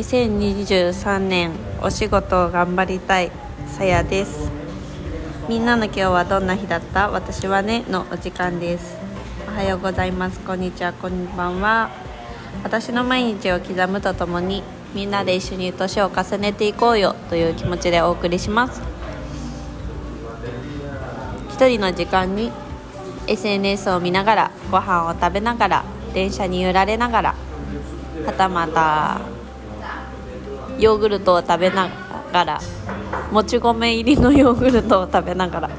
2023年お仕事を頑張りたいさやです。みんなの今日はどんな日だった？私はねのお時間です。おはようございます。こんにちは。こんばんは。私の毎日を刻むとともにみんなで一緒に年を重ねていこうよという気持ちでお送りします。一人の時間に SNS を見ながらご飯を食べながら電車に揺られながらはたまたヨーグルトを食べながらもち米入りのヨーグルトを食べながら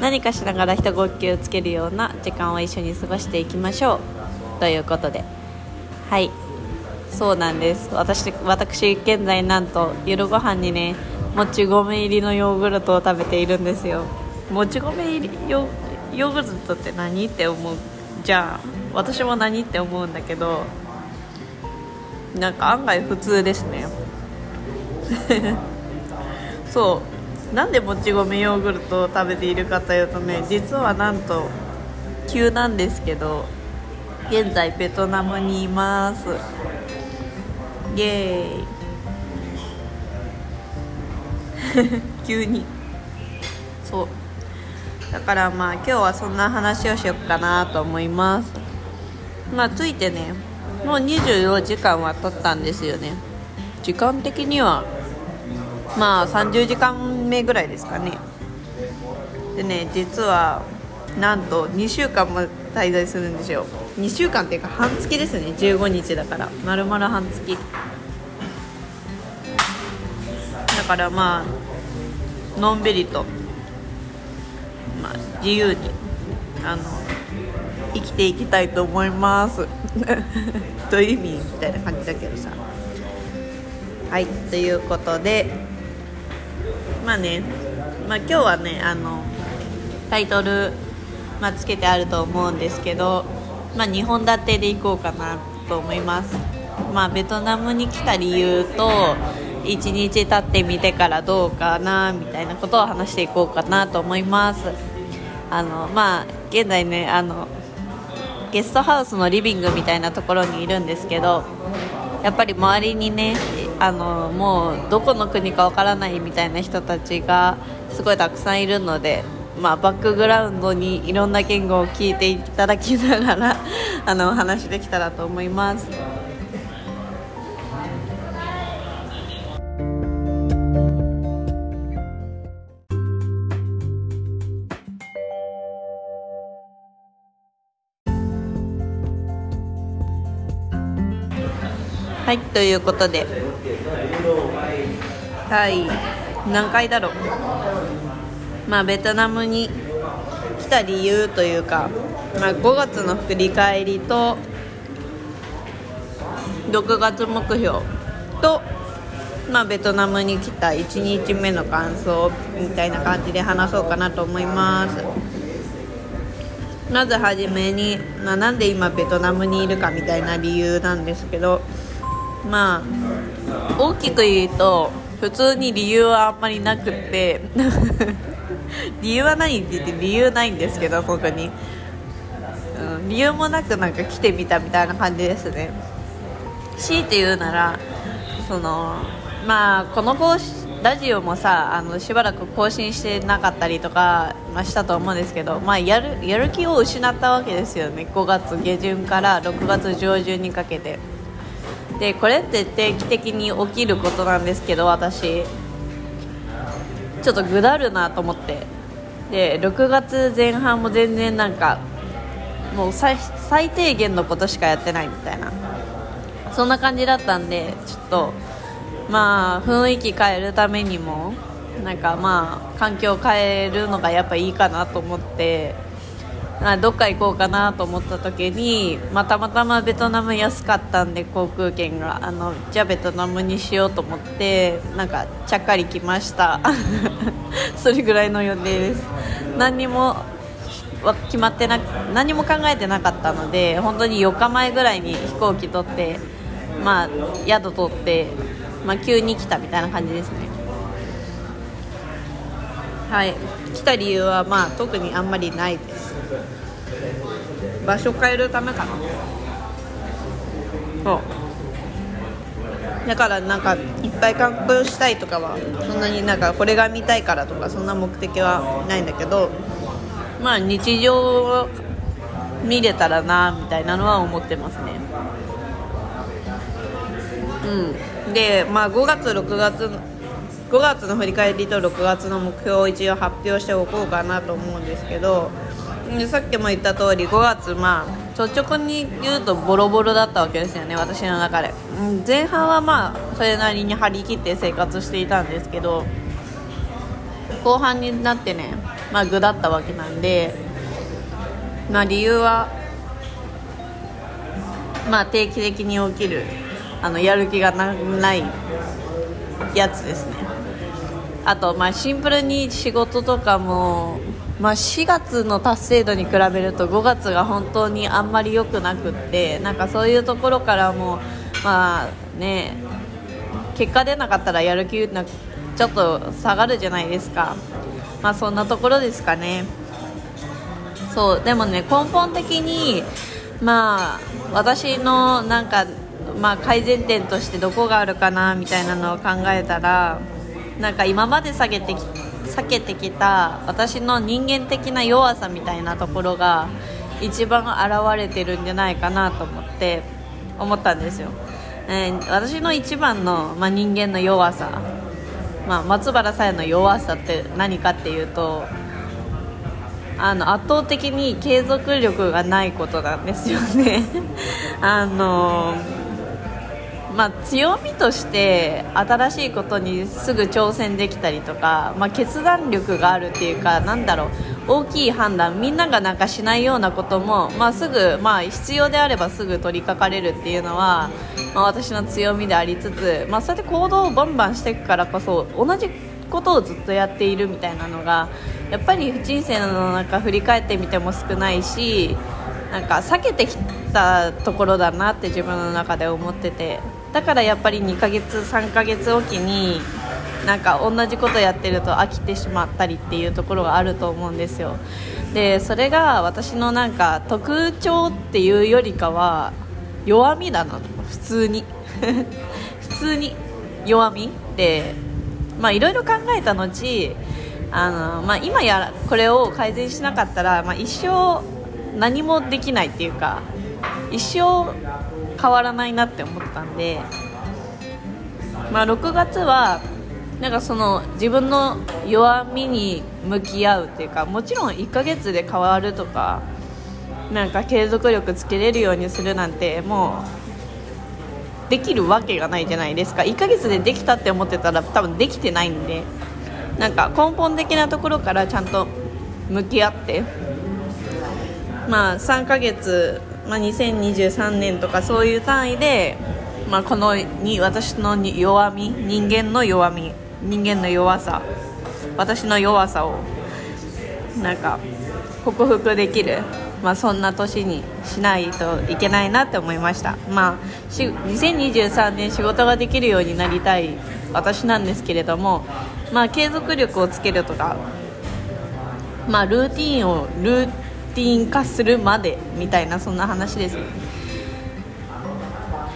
何かしながら一呼吸つけるような時間を一緒に過ごしていきましょう。ということで。はい。そうなんです。私私現在なんと夜ご飯にねもち米入りのヨーグルトを食べているんですよ。もち米入りヨヨーグルトって何って思う？じゃあ私も何って思うんだけどなんか案外普通ですね。そう。なんでもち米ヨーグルトを食べているかというとね実はなんと急なんですけど現在ベトナムにいます。イエーイ。急に。そう。だからまあ今日はそんな話をしようかなと思います。まあついてねもう24時間は経ったんですよね。時間的にはまあ30時間目ぐらいですかね。でね実はなんと2週間も滞在するんですよ。2週間っていうか半月ですね。15日だから。丸々半月。だからまあのんびりと、まあ、自由にあの生きていきたいと思います。どういう意味みたいな感じだけどさ。はい。ということでまあね、まあ、今日はねあのタイトル、まあ、つけてあると思うんですけど、まあ、2本立てでいこうかなと思います。まあベトナムに来た理由と1日経ってみてからどうかなみたいなことを話していこうかなと思います。あのまあ現在ねあのゲストハウスのリビングみたいなところにいるんですけどやっぱり周りにねあのもうどこの国かわからないみたいな人たちがすごいたくさんいるので、まあ、バックグラウンドにいろんな言語を聞いていただきながら あのお話できたらと思います。はいということではい。何回だろう？まあベトナムに来た理由というか、まあ、5月の振り返りと6月目標と、まあ、ベトナムに来た1日目の感想みたいな感じで話そうかなと思います。まずはじめに、まあ、なんで今ベトナムにいるかみたいな理由なんですけどまあ大きく言うと普通に理由はあんまりなくって 理由は何って言って理由ないんですけど僕に、うん、理由もなくなんか来てみたみたいな感じですね。強いて言うならそのまあこのラジオもさあのしばらく更新してなかったりとか、まあ、したと思うんですけど、まあ、やるやる気を失ったわけですよね。5月下旬から6月上旬にかけて。でこれって定期的に起きることなんですけど私。ちょっとぐだるなと思って。で6月前半も全然なんかもう最低限のことしかやってないみたいな。そんな感じだったんでちょっとまあ雰囲気変えるためにもなんかまあ環境を変えるのがやっぱいいかなと思って。あどっか行こうかなと思った時に、まあ、たまたまベトナム安かったんで航空券があのじゃあベトナムにしようと思ってなんかちゃっかり来ました。それぐらいの予定です。何にも決まってな何も考えてなかったので本当に4日前ぐらいに飛行機取ってまあ宿取って、まあ、急に来たみたいな感じですね。はい。来た理由はまあ特にあんまりないです。場所変えるためかな。そう。だからなんかいっぱい観光したいとかはそんなになんかこれが見たいからとかそんな目的はないんだけどまあ日常を見れたらなみたいなのは思ってますね。うん。でまあ5月6月5月の振り返りと6月の目標を一応発表しておこうかなと思うんですけどさっきも言った通り5月まあ率直に言うとボロボロだったわけですよね私の中で、うん、前半はまあそれなりに張り切って生活していたんですけど後半になってねまあ具だったわけなんでまあ理由はまあ定期的に起きるあのやる気がないやつですね。あとまあシンプルに仕事とかもまあ、4月の達成度に比べると5月が本当にあんまり良くなくってなんかそういうところからもまあね結果出なかったらやる気なちょっと下がるじゃないですか。まあそんなところですかね。そうでもね根本的にまあ私のなんかまあ改善点としてどこがあるかなみたいなのを考えたらなんか今まで下げてきて避けてきた私の人間的な弱さみたいなところが一番現れてるんじゃないかなと思って思ったんですよ、えー、私の一番の、まあ、人間の弱さ、まあ、松原さんの弱さって何かっていうとあの圧倒的に継続力がないことなんですよね。あのーまあ、強みとして新しいことにすぐ挑戦できたりとか、まあ、決断力があるっていうかなんだろう大きい判断みんながなんかしないようなことも、まあ、すぐ、まあ、必要であればすぐ取り掛かれるっていうのは、まあ、私の強みでありつつ、まあ、そうやって行動をバンバンしていくからこそ同じことをずっとやっているみたいなのがやっぱり人生の中振り返ってみても少ないしなんか避けてきたところだなって自分の中で思ってて。だからやっぱり2ヶ月3ヶ月おきになんか同じことやってると飽きてしまったりっていうところがあると思うんですよ。でそれが私のなんか特徴っていうよりかは弱みだな普通に。普通に弱みってまあいろいろ考えた後あの、まあ、今やこれを改善しなかったら、まあ、一生何もできないっていうか一生変わらないなって思ったんで、まあ、6月はなんかその自分の弱みに向き合うっていうかもちろん1ヶ月で変わるとかなんか継続力つけれるようにするなんてもうできるわけがないじゃないですか。1ヶ月でできたって思ってたら多分できてないんでなんか根本的なところからちゃんと向き合ってまあ3ヶ月まあ、2023年とかそういう単位で、まあ、このに私の弱み人間の弱み人間の弱さ私の弱さをなんか克服できる、まあ、そんな年にしないといけないなって思いました、まあ、2023年仕事ができるようになりたい私なんですけれども、まあ、継続力をつけるとか、まあ、ルーティンをルーティンン化するまでみたいなそんな話です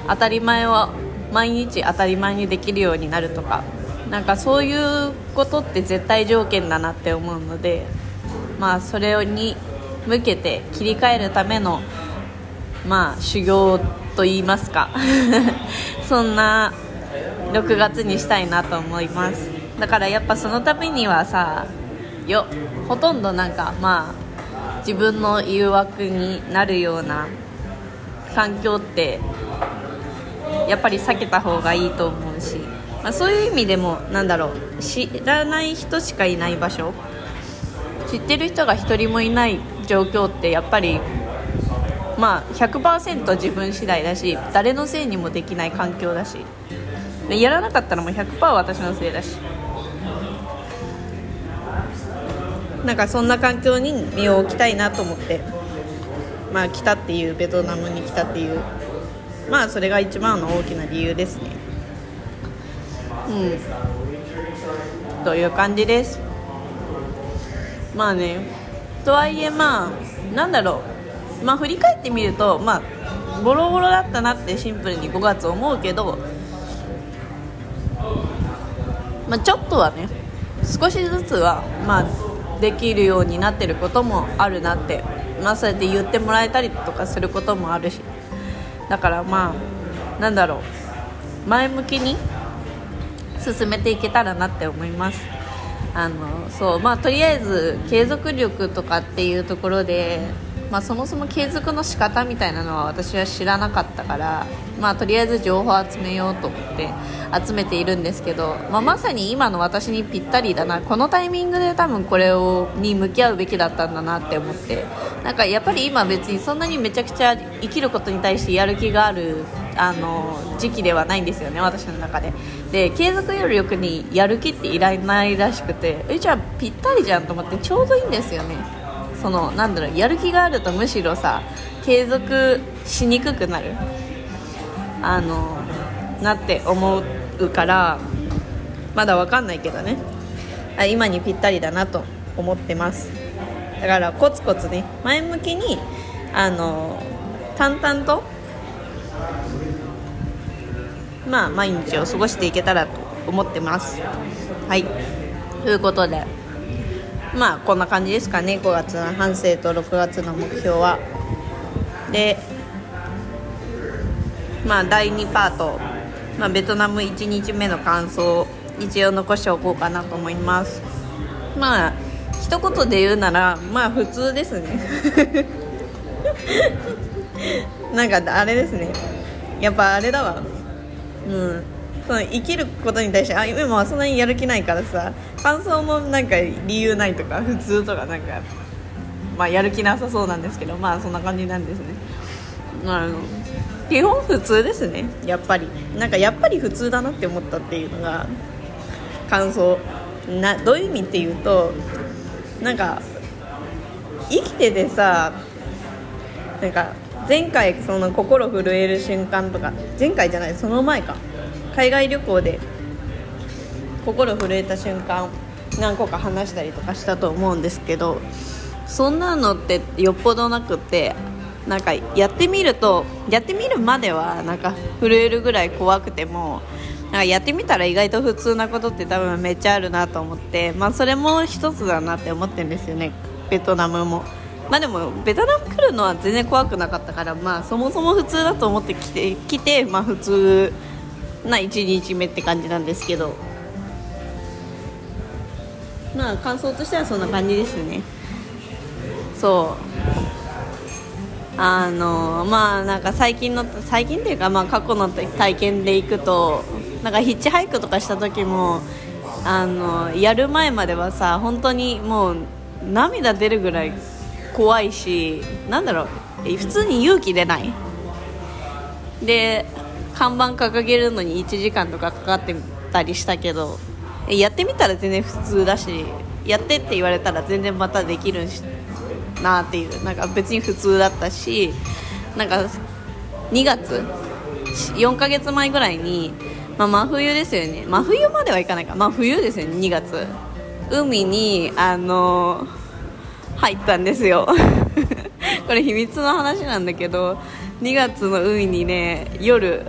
当たり前は毎日当たり前にできるようになるとかなんかそういうことって絶対条件だなって思うのでまあそれに向けて切り替えるためのまあ修行と言いますかそんな6月にしたいなと思いますだからやっぱそのためにはさよほとんどなんかまあ自分の誘惑になるような環境ってやっぱり避けた方がいいと思うし、まあ、そういう意味でもなんだろう知らない人しかいない場所知ってる人が1人もいない状況ってやっぱりまあ100%自分次第だし誰のせいにもできない環境だし。やらなかったらもう100%私のせいだし。なんかそんな環境に身を置きたいなと思って。まあ来たっていうベトナムに来たっていう。まあそれが一番の大きな理由ですね。うん。という感じです？まあね。とはいえまあなんだろう。まあ振り返ってみるとまあボロボロだったなってシンプルに5月思うけどまあ、ちょっとはね少しずつはまあできるようになってることもあるなってまあそうやって言ってもらえたりとかすることもあるし。だからまあなんだろう前向きに進めていけたらなって思います。あのそうまあとりあえず継続力とかっていうところでまあ、そもそも継続の仕方みたいなのは私は知らなかったから、まあ、とりあえず情報を集めようと思って集めているんですけど、まあ、まさに今の私にぴったりだなこのタイミングで多分これをに向き合うべきだったんだなって思ってなんかやっぱり今別にそんなにめちゃくちゃ生きることに対してやる気があるあの時期ではないんですよね私の中で。で継続よりよくにやる気っていらないらしくてえじゃあぴったりじゃんと思ってちょうどいいんですよね。そのなんだろうやる気があるとむしろさ継続しにくくなる。あのなって思うからまだ分かんないけどね。今にぴったりだなと思ってます。だからコツコツね前向きにあの淡々とまあ毎日を過ごしていけたらと思ってます。はい。ということでまあこんな感じですかね。5月の反省と6月の目標は。でまあ第2パート、まあ、ベトナム1日目の感想一応残しておこうかなと思います。まあ一言で言うならまあ普通ですね。なんかあれですね。やっぱあれだわ。うん。その生きることに対してあ今はそんなにやる気ないからさ感想もなんか理由ないとか普通とかなんか、まあ、やる気なさそうなんですけどまあそんな感じなんですね。あの基本普通ですね。やっぱりなんかやっぱり普通だなって思ったっていうのが感想。などういう意味っていうとなんか生きててさなんか前回その心震える瞬間とか前回じゃないその前か。海外旅行で心震えた瞬間何個か話したりとかしたと思うんですけどそんなのってよっぽどなくってなんかやってみるとやってみるまではなんか震えるぐらい怖くてもなんかやってみたら意外と普通なことって多分めっちゃあるなと思って、まあ、それも一つだなって思ってるんですよねベトナムも。まあでもベトナム来るのは全然怖くなかったからまあそもそも普通だと思ってきて来てまあ普通な1日目って感じなんですけど。まあ感想としてはそんな感じですね。そう。あのまあなんか最近の最近っていうかまあ過去の体験で行くとなんかヒッチハイクとかした時もあのやる前まではさ本当にもう涙出るぐらい怖いしなんだろう普通に勇気出ない。で看板掲げるのに1時間とかかかってたりしたけどやってみたら全然普通だしやってって言われたら全然またできるなっていうなんか別に普通だったしなんか2月4ヶ月前ぐらいに、まあ、真冬ですよね。真冬まではいかないか。真冬ですよね2月。海にあの入ったんですよ。これ秘密の話なんだけど2月の海にね夜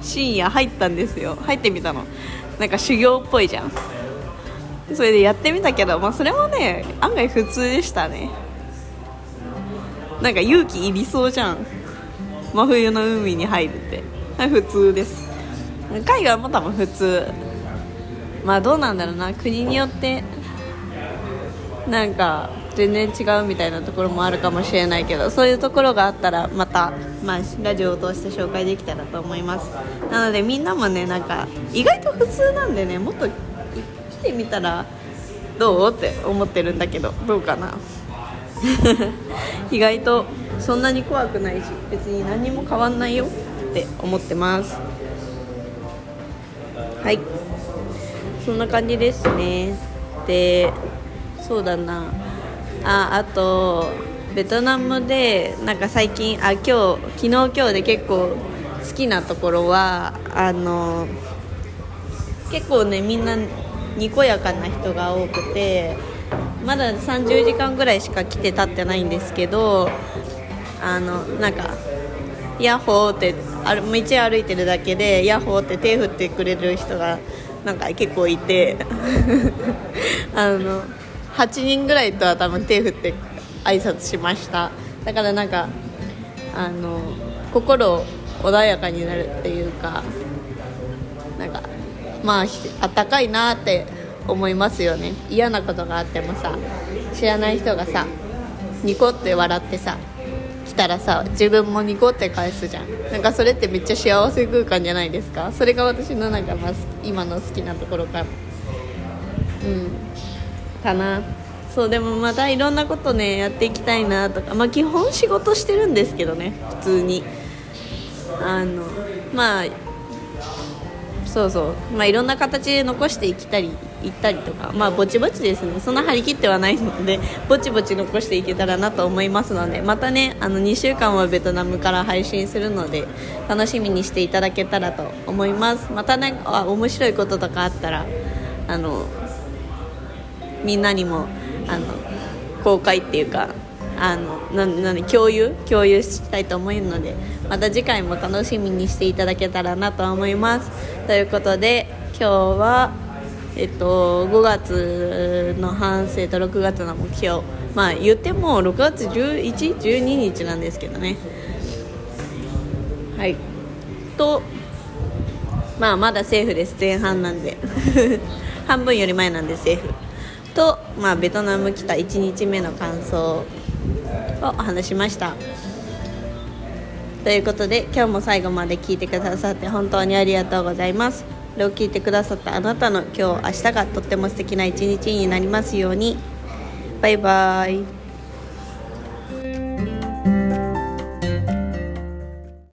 深夜入ったんですよ。入ってみたの。なんか修行っぽいじゃん。それでやってみたけど、まあ、それもね案外普通でしたね。なんか勇気いりそうじゃん。真冬の海に入るって。普通です。海外も多分普通。まあどうなんだろうな。国によってなんか全然違うみたいなところもあるかもしれないけどそういうところがあったらまた、まあ、ラジオを通して紹介できたらと思います。なのでみんなもねなんか意外と普通なんでねもっと来てみたらどうって思ってるんだけどどうかな。意外とそんなに怖くないし別に何も変わんないよって思ってます。はい。そんな感じですね。でそうだな。ああとベトナムでなんか最近あ今日昨日今日で結構好きなところはあの結構ねみんなにこやかな人が多くてまだ30時間ぐらいしか来て立ってないんですけどあのなんかヤッホーって道歩いてるだけでヤッホーって手振ってくれる人がなんか結構いて あの8人ぐらいとは多分手振って挨拶しました。だからなんかあの心穏やかになるっていうかなんかまああったかいなって思いますよね。嫌なことがあってもさ知らない人がさニコって笑ってさ来たらさ自分もニコって返すじゃん。なんかそれってめっちゃ幸せ空間じゃないですか。それが私のなんか、まあ、今の好きなところか。うん。かな。そうでもまたいろんなことねやっていきたいなとか。まあ基本仕事してるんですけどね普通に。あのまあそうそう。まあいろんな形で残していきたりいったりとか。まあぼちぼちですね。そんな張り切ってはないのでぼちぼち残していけたらなと思いますので。またねあの2週間はベトナムから配信するので楽しみにしていただけたらと思います。またねあ面白いこととかあったらあのみんなにもあの公開っていうかあのなな共有？共有したいと思うのでまた次回も楽しみにしていただけたらなと思います。ということで今日はえっと5月の反省と6月の目標。まあ言っても6月1112日なんですけどね。はい。とまあまだセーフです。前半なんで。半分より前なんでセーフ。と、まあ、ベトナム来た1日目の感想を話しました。ということで今日も最後まで聞いてくださって本当にありがとうございます。これを聞いてくださったあなたの今日明日がとっても素敵な一日になりますように。バイバーイ。